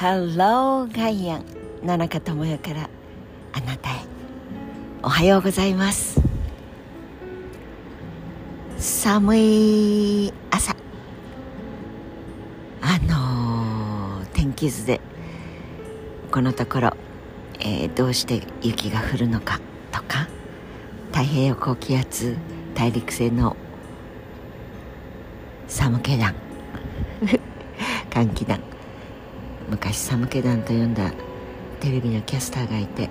ハローガイアン野中智代からあなたへ。おはようございます。寒い朝。あのー、天気図でこのところ、えー、どうして雪が降るのかとか太平洋高気圧大陸性の寒気団 寒気団昔寒気団と呼んだテレビのキャスターがいて、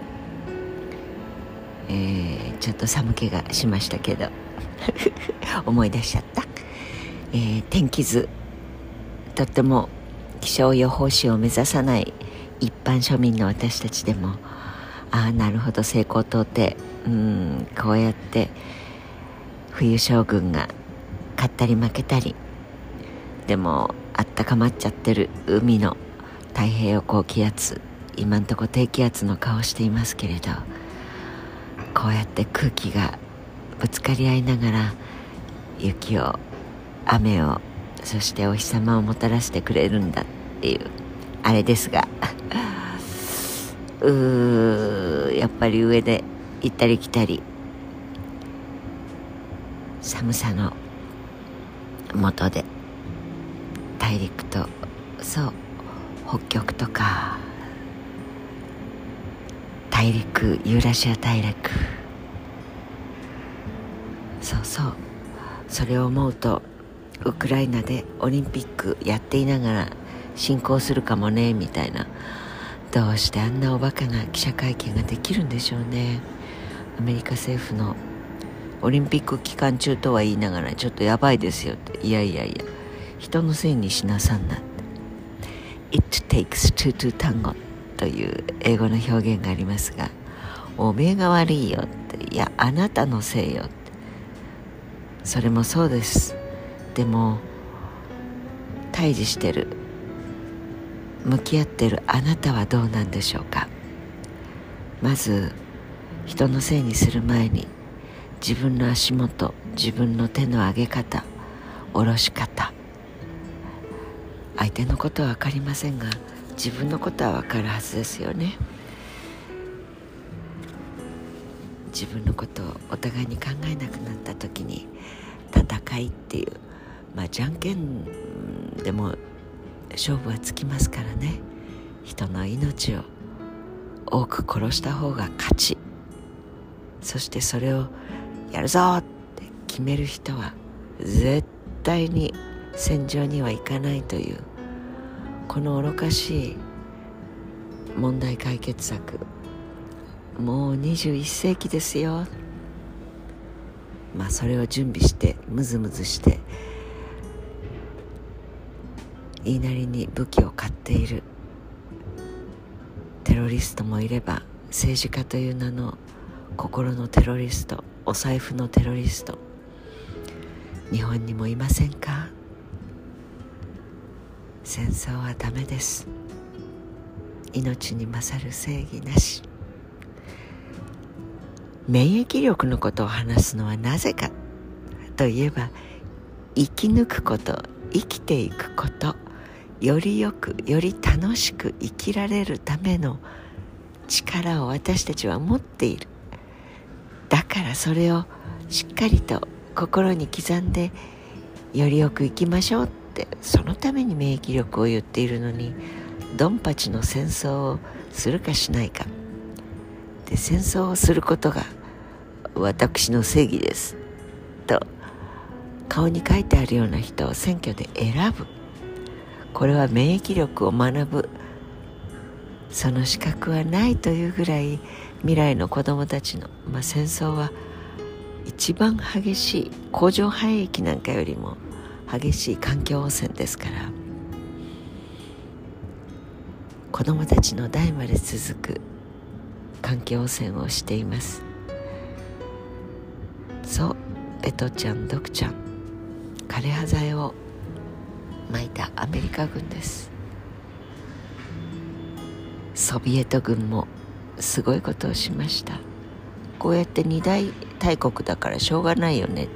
えー、ちょっと寒気がしましたけど 思い出しちゃった、えー、天気図とっても気象予報士を目指さない一般庶民の私たちでもああなるほど西高東低うんこうやって冬将軍が勝ったり負けたりでもあったかまっちゃってる海の太平洋高気圧今んとこ低気圧の顔をしていますけれどこうやって空気がぶつかり合いながら雪を雨をそしてお日様をもたらしてくれるんだっていうあれですが うーやっぱり上で行ったり来たり寒さの元で大陸とそう北極とか大陸ユーラシア大陸。そうそう。それを思うとウクライナでオリンピックやっていながら進行するかもねみたいな。どうしてあんなおバカな記者会見ができるんでしょうね。アメリカ政府のオリンピック期間中とは言いながらちょっとやばいですよって。いやいやいや。人のせいにしなさんなって。It takes two to tango という英語の表現がありますがおめえが悪いよっていやあなたのせいよって。それもそうです。でも対峙してる向き合ってるあなたはどうなんでしょうか。まず人のせいにする前に自分の足元自分の手の上げ方下ろし方。相手のことは分かりませんが自分のことは分かるはずですよね。自分のことをお互いに考えなくなった時に戦いっていうまあじゃんけんでも勝負はつきますからね。人の命を多く殺した方が勝ち。そしてそれをやるぞって決める人は絶対に戦場には行かないというこの愚かしい問題解決策。もう21世紀ですよ。まあそれを準備してムズムズして言いなりに武器を買っているテロリストもいれば政治家という名の心のテロリストお財布のテロリスト日本にもいませんか？戦争はダメです。命に勝る正義なし。免疫力のことを話すのはなぜか。といえば生き抜くこと生きていくこと。よりよくより楽しく生きられるための力を私たちは持っている。だからそれをしっかりと心に刻んでよりよく生きましょう。ってそのために免疫力を言っているのにドンパチの戦争をするかしないか。で戦争をすることが私の正義です。と顔に書いてあるような人を選挙で選ぶ。これは免疫力を学ぶ。その資格はないというぐらい未来の子供たちの、まあ、戦争は一番激しい工場廃液なんかよりも激しい環境汚染ですから子供たちの代まで続く環境汚染をしています。そうエトちゃんドクちゃん枯葉剤をまいたアメリカ軍です。ソビエト軍もすごいことをしました。こうやって二大大国だからしょうがないよね。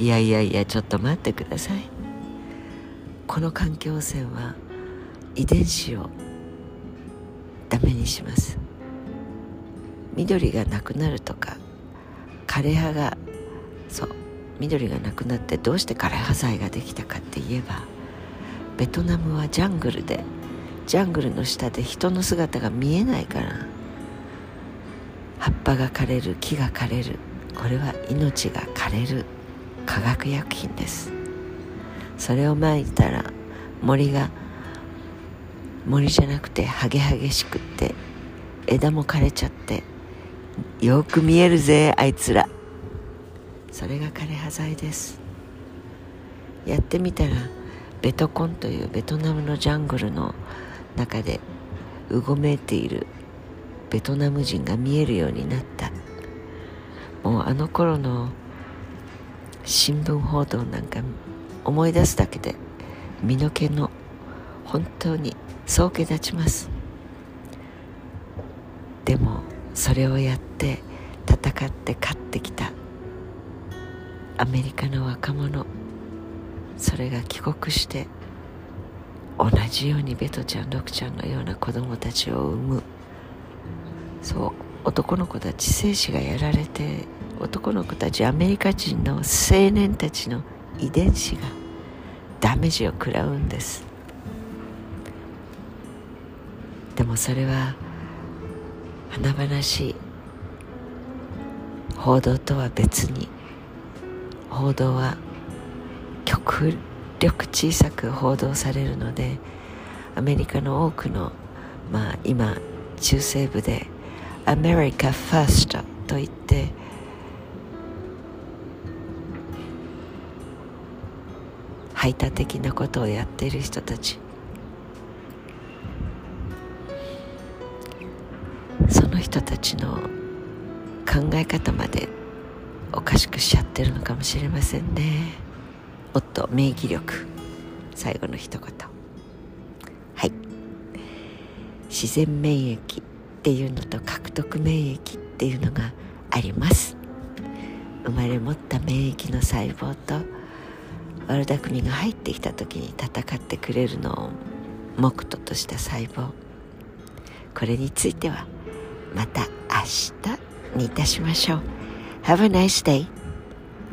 いやいやいやちょっと待ってください。この環境汚染は遺伝子をダメにします。緑がなくなるとか枯葉がそう緑がなくなってどうして枯葉剤ができたかって言えばベトナムはジャングルでジャングルの下で人の姿が見えないから葉っぱが枯れる木が枯れるこれは命が枯れる。化学薬品です。それをまいたら森が森じゃなくてハゲハゲしくって枝も枯れちゃってよく見えるぜあいつら。それが枯葉剤です。やってみたらベトコンというベトナムのジャングルの中でうごめいているベトナム人が見えるようになった。もうあの頃の新聞報道なんか思い出すだけで身の毛の本当に総毛立ちます。でもそれをやって戦って勝ってきたアメリカの若者。それが帰国して同じようにベトちゃんロクちゃんのような子供たちを産む。そう男の子たち精子がやられて男の子たちアメリカ人の青年たちの遺伝子がダメージを食らうんです。でもそれは華々しい報道とは別に報道は極力小さく報道されるのでアメリカの多くのまあ今中西部でアメリカファーストと言って排他的なことをやっている人たち。その人たちの考え方までおかしくしちゃってるのかもしれませんね。おっと免疫力。最後の一言。はい。自然免疫っていうのと獲得免疫っていうのがあります。生まれ持った免疫の細胞と悪巧みが入ってきた時に戦ってくれるのを目途とした細胞。これについてはまた明日にいたしましょう。Have a nice day.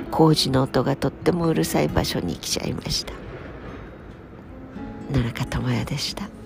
工事の音がとってもうるさい場所に来ちゃいました。野中智也でした。